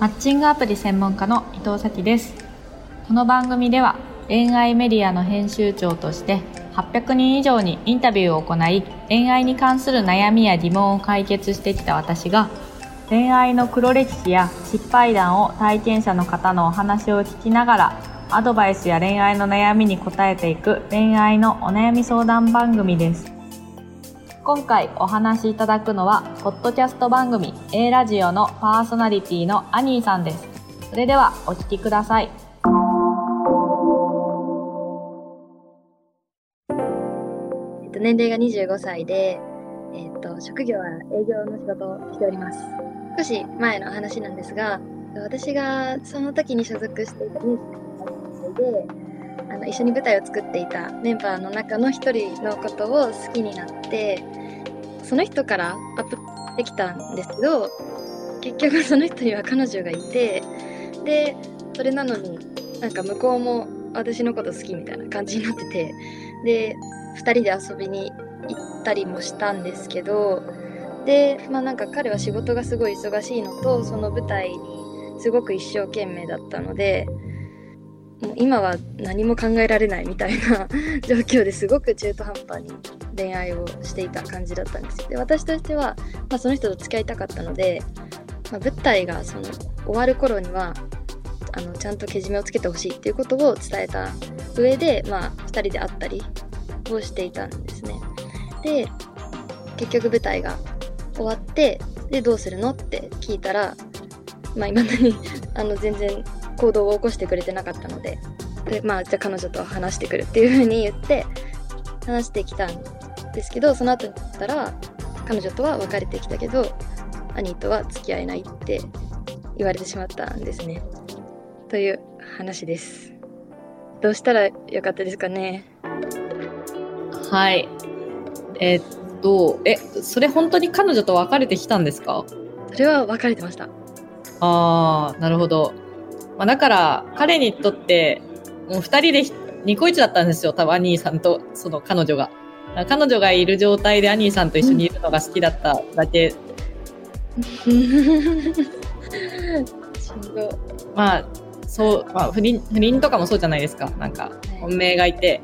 マッチングアプリ専門家の伊藤咲です。この番組では恋愛メディアの編集長として800人以上にインタビューを行い恋愛に関する悩みや疑問を解決してきた私が恋愛の黒歴史や失敗談を体験者の方のお話を聞きながらアドバイスや恋愛の悩みに答えていく恋愛のお悩み相談番組です。今回お話しいただくのはポッドキャスト番組 A ラジオのパーソナリティのアニーさんですそれではお聞きくださいえっと、年齢が25歳で、えっと、職業は営業の仕事をしております。少し前の話なんですが、私がその時に所属していたミュージカルので、あの一緒に舞台を作っていたメンバーの中の一人のことを好きになってその人からアップできたんですけど結局その人には彼女がいてでそれなのになんか向こうも私のこと好きみたいな感じになっててで2人で遊びに行ったりもしたんですけどでまあなんか彼は仕事がすごい忙しいのとその舞台にすごく一生懸命だったのでもう今は何も考えられないみたいな 状況ですごく中途半端に恋愛をしていた感じだったんですよ。で私としては、まあ、その人と付き合いたかったので、まあ、舞台がその終わる頃にはあのちゃんとけじめをつけてほしいっていうことを伝えた上で、まあ、2人で会ったりをしていたんですね。で結局舞台が終わってでどうするのって聞いたらまあ今だにあの全然行動を起こしてくれてなかったのででまあじゃあ彼女と話してくるっていう風に言って話してきたんですけどその後に言ったら彼女とは別れてきたけど兄とは付き合えないって言われてしまったんですね。という話です。どうしたらよかったですかね？はい。えー、っとえそれ本当に彼女と別れてきたんですか？それは別れてました。ああなるほどまあ、だから彼にとってもう2人でニコイチだったんですよ。多分アニーさんとその彼女が。彼女がいる状態でアニーさんと一緒にいるのが好きだっただけ、うん、まあそう、まあ、不倫不倫とかもそうじゃないですか。なんか本命がいて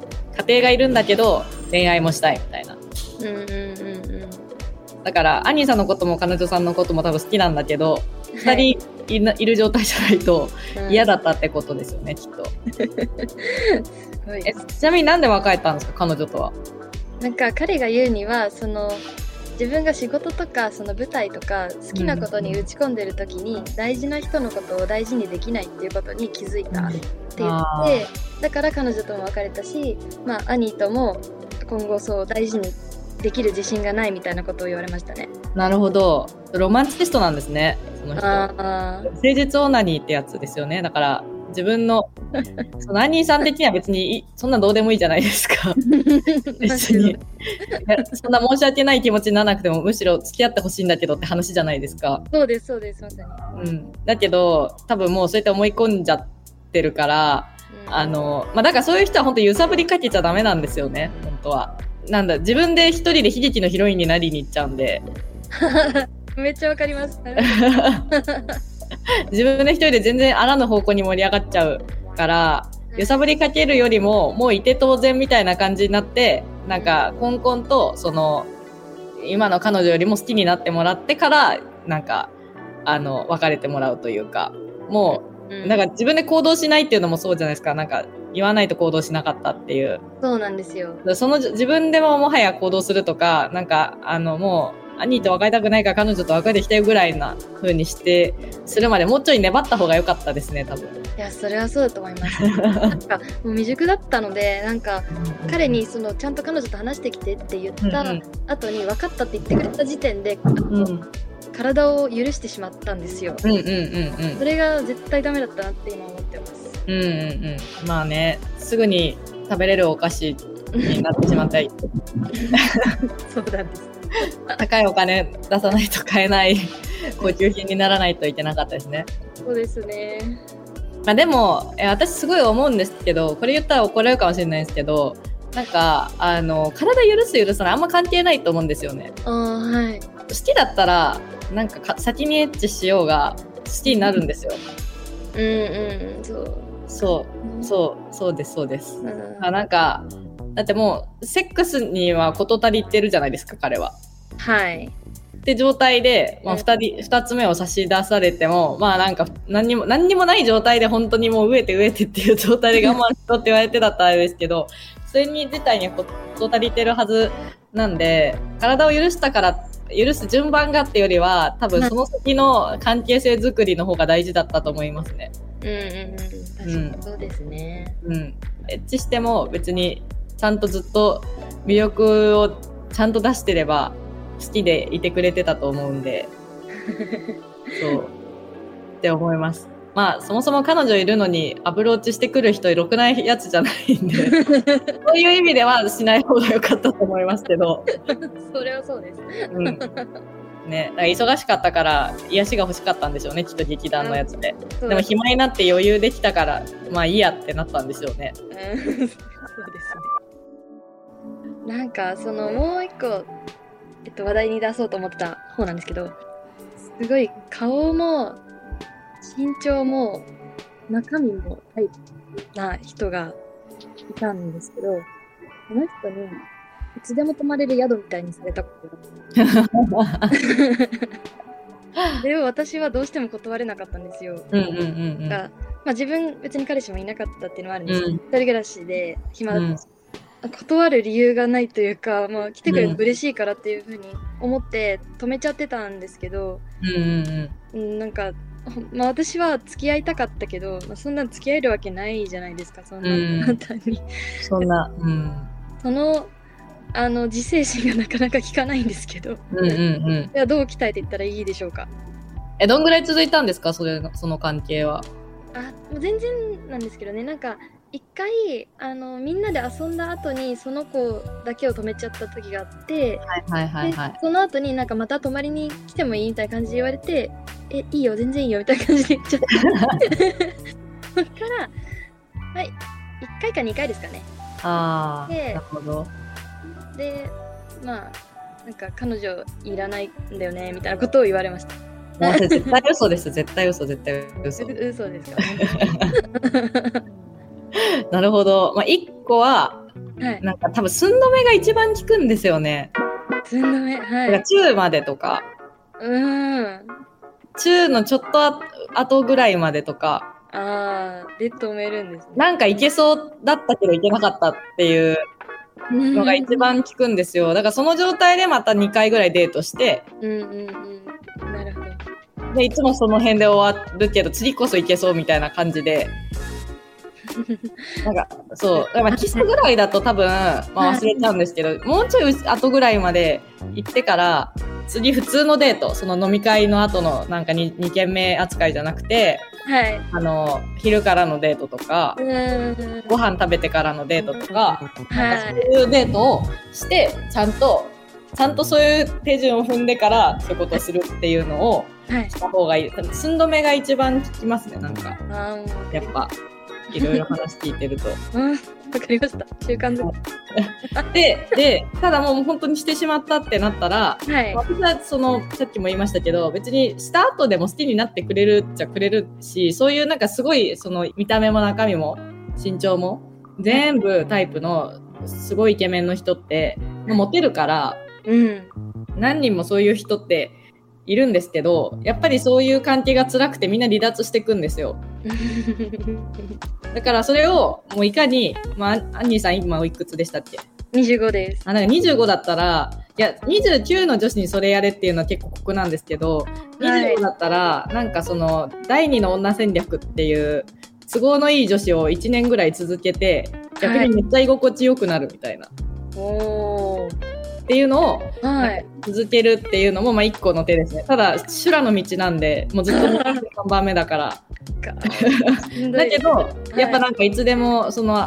家庭がいるんだけど恋愛もしたいみたいな、うんうんうんうん、だからアニーさんのことも彼女さんのことも多分好きなんだけど2人いいる状態じゃないと嫌だったってことですよね、うん、きっとえちなみになんで別れたんですか彼女とは？なんか彼が言うにはその自分が仕事とかその舞台とか好きなことに打ち込んでる時に大事な人のことを大事にできないっていうことに気づいたって言ってだから彼女とも別れたし、まあ、兄とも今後そう大事にできる自信がないみたいなことを言われましたね。なるほど。ロマンチストなんですね。その人。誠実オナニーってやつですよね。だから自分の そのアニーさん的には別にそんなどうでもいいじゃないですか。別にそんな申し訳ない気持ちにならなくてもむしろ付き合ってほしいんだけどって話じゃないですか。そうですそうですまさに。うん。だけど多分もうそうやって思い込んじゃってるから。あの、まあ、だからそういう人は本当揺さぶりかけちゃダメなんですよね、本当は。なんだ、自分で一人で悲劇のヒロインになりに行っちゃうんで。めっちゃわかります。自分で一人で全然あらぬ方向に盛り上がっちゃうから、揺さぶりかけるよりも、もういて当然みたいな感じになって、なんか、コンコンと、その、今の彼女よりも好きになってもらってから、なんか、あの、別れてもらうというか、もう、なんか自分で行動しないっていうのもそうじゃないですか。なんか、言わないと行動しなかったっていう。そうなんですよ。その自分でももはや行動するとか、なんか、あの、もう、兄と別れたくないから彼女と別れてきたよぐらいな風にして、するまでもうちょい粘った方が良かったですね、多分。いや、それはそうだと思います。なんか、もう未熟だったので、なんか、彼にその、ちゃんと彼女と話してきてって言った後に、分かったって言ってくれた時点で、うん体を許してしまったんですよ。うんうんうんうん。それが絶対ダメだったなって今思ってます。うんうんうんまあねすぐに食べれるお菓子になってしまったり そうなんです 高いお金出さないと買えない 高級品にならないといけなかったですね。そうですね。まあでもえ私すごい思うんですけどこれ言ったら怒られるかもしれないですけどなんかあの体許す許さないあんま関係ないと思うんですよね。あはい。好きだったらなんかか先にエッチしようが好好きになるんですよ。うんうんそう。そうそうそうですそうです。うん。あなんかだってもうセックスには事足りてるじゃないですか彼は。はいって状態で、まあ、うん二人二つ目を差し出されてもまあなんか何にも何にもない状態で本当にもう飢えて飢えてっていう状態で我慢しろって言われてだったらあれですけどそれに自体には事足りてるはずなんで体を許したから許す順番がってよりは多分その先の関係性づくりの方が大事だったと思いますね。うんうんうん確かにそうですね、うん、エッチしても別にちゃんとずっと魅力をちゃんと出してれば好きでいてくれてたと思うんで。そう。って思います。まあそもそも彼女いるのにアプローチしてくる人ろくないやつじゃないんで。そういう意味ではしない方が良かったと思いますけど、それはそうです。うん。ね、忙しかったから癒しが欲しかったんでしょうね。きっと劇団のやつで。でも暇になって余裕できたからまあいいやってなったんでしょうね。うん。そうですね。なんかそのもう一個、えっと、話題に出そうと思ってた方なんですけどすごい顔も身長も中身もタイプな人がいたんですけどこの人にいつでも泊まれる宿みたいにされたことがあって。でも私はどうしても断れなかったんですよ。うんうんうんうん。がまあ、自分別に彼氏もいなかったっていうのはあるんですけど、うん。一人暮らしで暇だったし、断る理由がないというか、まあ、来てくれるの嬉しいからっていうふうに思って止めちゃってたんですけど、うんうんうん、なんか、ほまあ、私は付き合いたかったけど、まあ、そんな付き合えるわけないじゃないですかそんうん。な簡単に、そんな、うん、そのあの自制心がなかなか効かないんですけど。うんうんうん。ではどう鍛えていったらいいでしょうか？え、どんぐらい続いたんですか？それの、その関係は。あ全然なんですけどね。なんか一回あのみんなで遊んだ後にその子だけを止めちゃった時があって、はいはいはいはいで。その後になんかまた泊まりに来てもいいみたいな感じで言われてえいいよ全然いいよみたいな感じで言っちゃってそっからはい1回か2回ですかねああ、でなるほど。でまあなんか彼女いらないんだよねみたいなことを言われました絶対嘘です。絶対嘘、絶対嘘。う嘘ですか なるほど。まあ、一個は、はい。なんか多分寸止めが一番効くんですよね。つんのめはい。中までとか、うーん。中のちょっとあ後ぐらいまでとか、あーで止めるんですね。なんかいけそうだったけどいけなかったっていうのが一番効くんですよ。だからその状態でまた2回ぐらいデートして、うんうんうん。なるほど。で、いつもその辺で終わるけど、次こそいけそうみたいな感じで、なんか、そう。だからまあキスぐらいだと多分、まあ忘れちゃうんですけど、もうちょい後ぐらいまで行ってから、次普通のデート、その飲み会の後のなんか 2, 2軒目扱いじゃなくて、はい。あの、昼からのデートとかう、ーん。ご飯食べてからのデートとか、はい。そういうデートをして、ちゃんと、ちゃんとそういう手順を踏んでから、そういうことをするっていうのをはい。した方がいい。多分寸止めが一番効きますね、なんか。やっぱ、いろいろ話聞いてると。うんわかりました。習慣づで、で、ただもう本当にしてしまったってなったら、はい。私はその、さっきも言いましたけど、別にした後でも好きになってくれるっちゃくれるし、そういうなんかすごい、その見た目も中身も身長も全部タイプのすごいイケメンの人って、モテるから、うん。何人もそういう人っているんですけど、やっぱりそういう関係が辛くてみんな離脱していくんですよ。だからそれをもういかに、まあ、アンニーさん今おいくつでしたっけ？25です。あ、なんか25だったら、いや、29の女子にそれやれっていうのは結構酷なんですけど、はい。25だったら、なんかその、第二の女戦略っていう、都合のいい女子を1年ぐらい続けて、逆にめっちゃ居心地よくなるみたいな。おーっていうのをはい。続けるっていうのも、まあ一個の手ですね。ただ、修羅の道なんで、もうずっと3 番目だから。だけど、い。やっぱなんかいつでも、その、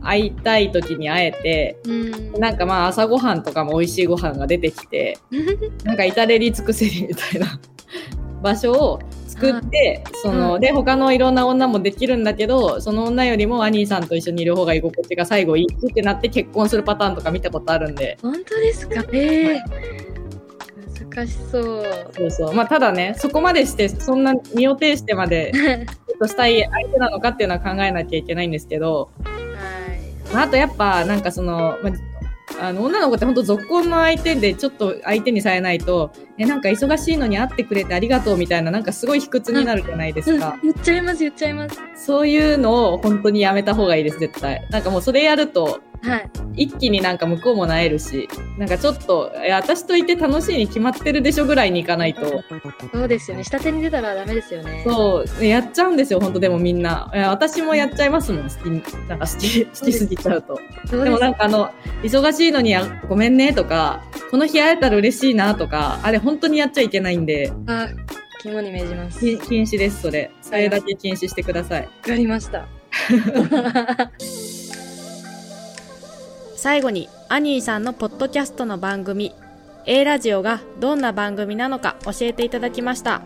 会いたい時に会えて、うん。なんかまあ朝ごはんとかも美味しいご飯が出てきて、なんか至れり尽くせりみたいな場所を作って、その、うん。で、他のいろんな女もできるんだけど、その女よりもアニーさんと一緒にいる方が居心地が最後いいってなって結婚するパターンとか見たことあるんで、本当ですか？ええ難しそう。そうそう。まあ、ただね、そこまでして、そんな身を挺してまで、ちょっとしたい相手なのかっていうのは考えなきゃいけないんですけど、はい。まあ、あとやっぱ、なんかその、まああの女の子って本当続婚の相手でちょっと相手にされないと、え、なんか忙しいのに会ってくれてありがとうみたいな、なんかすごい卑屈になるじゃないですか。言っちゃいます、言っちゃいます。そういうのを本当にやめた方がいいです、絶対。なんかもうそれやると、はい。一気になんか向こうもなえるし、なんかちょっと、え、私といて楽しいに決まってるでしょぐらいに行かないと、そうですよね。下手に出たらダメですよね。そう、やっちゃうんですよ、本当でもみんな。いや私もやっちゃいますもん、好きに、なんか好き、好きすぎちゃうと。でもなんかあの、忙しいのにあごめんねとか、この日会えたら嬉しいなとか、あれ本当にやっちゃいけないんで、あ、肝に銘じます。き禁止です、それ。それだけ禁止してください。わかりました。最後に、アニーさんのポッドキャストの番組、A ラジオがどんな番組なのか教えていただきました。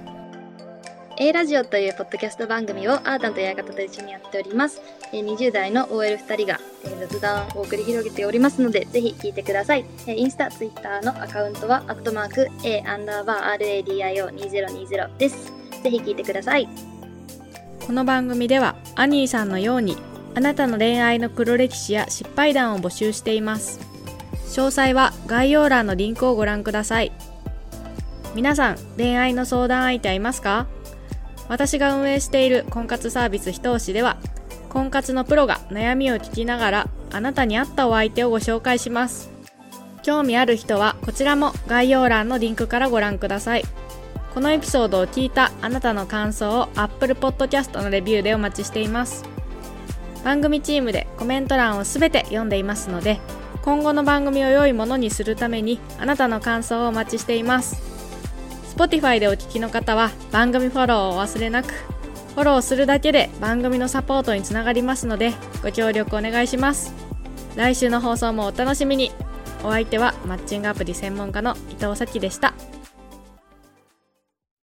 A ラジオというポッドキャスト番組をアータンと館と一緒にやっております。えー20代の OL2 人が、えー雑談を繰り広げておりますので、ぜひ聞いてください。えーインスタ、ツイッターのアカウントは、アットマーク、A アンダーバー RADIO2020 です。ぜひ聞いてください。この番組ではアニーさんのようにあなたの恋愛の黒歴史や失敗談を募集しています。詳細は概要欄のリンクをご覧ください。皆さん恋愛の相談相手はいますか？私が運営している婚活サービスひと押しでは婚活のプロが悩みを聞きながらあなたに合ったお相手をご紹介します。興味ある人はこちらも概要欄のリンクからご覧ください。このエピソードを聞いたあなたの感想を Apple Podcast のレビューでお待ちしています。番組チームでコメント欄をすべて読んでいますので今後の番組を良いものにするためにあなたの感想をお待ちしています。Spotify でお聞きの方は番組フォローをお忘れなく。フォローするだけで番組のサポートにつながりますのでご協力お願いします。来週の放送もお楽しみに。お相手はマッチングアプリ専門家の伊藤咲でした。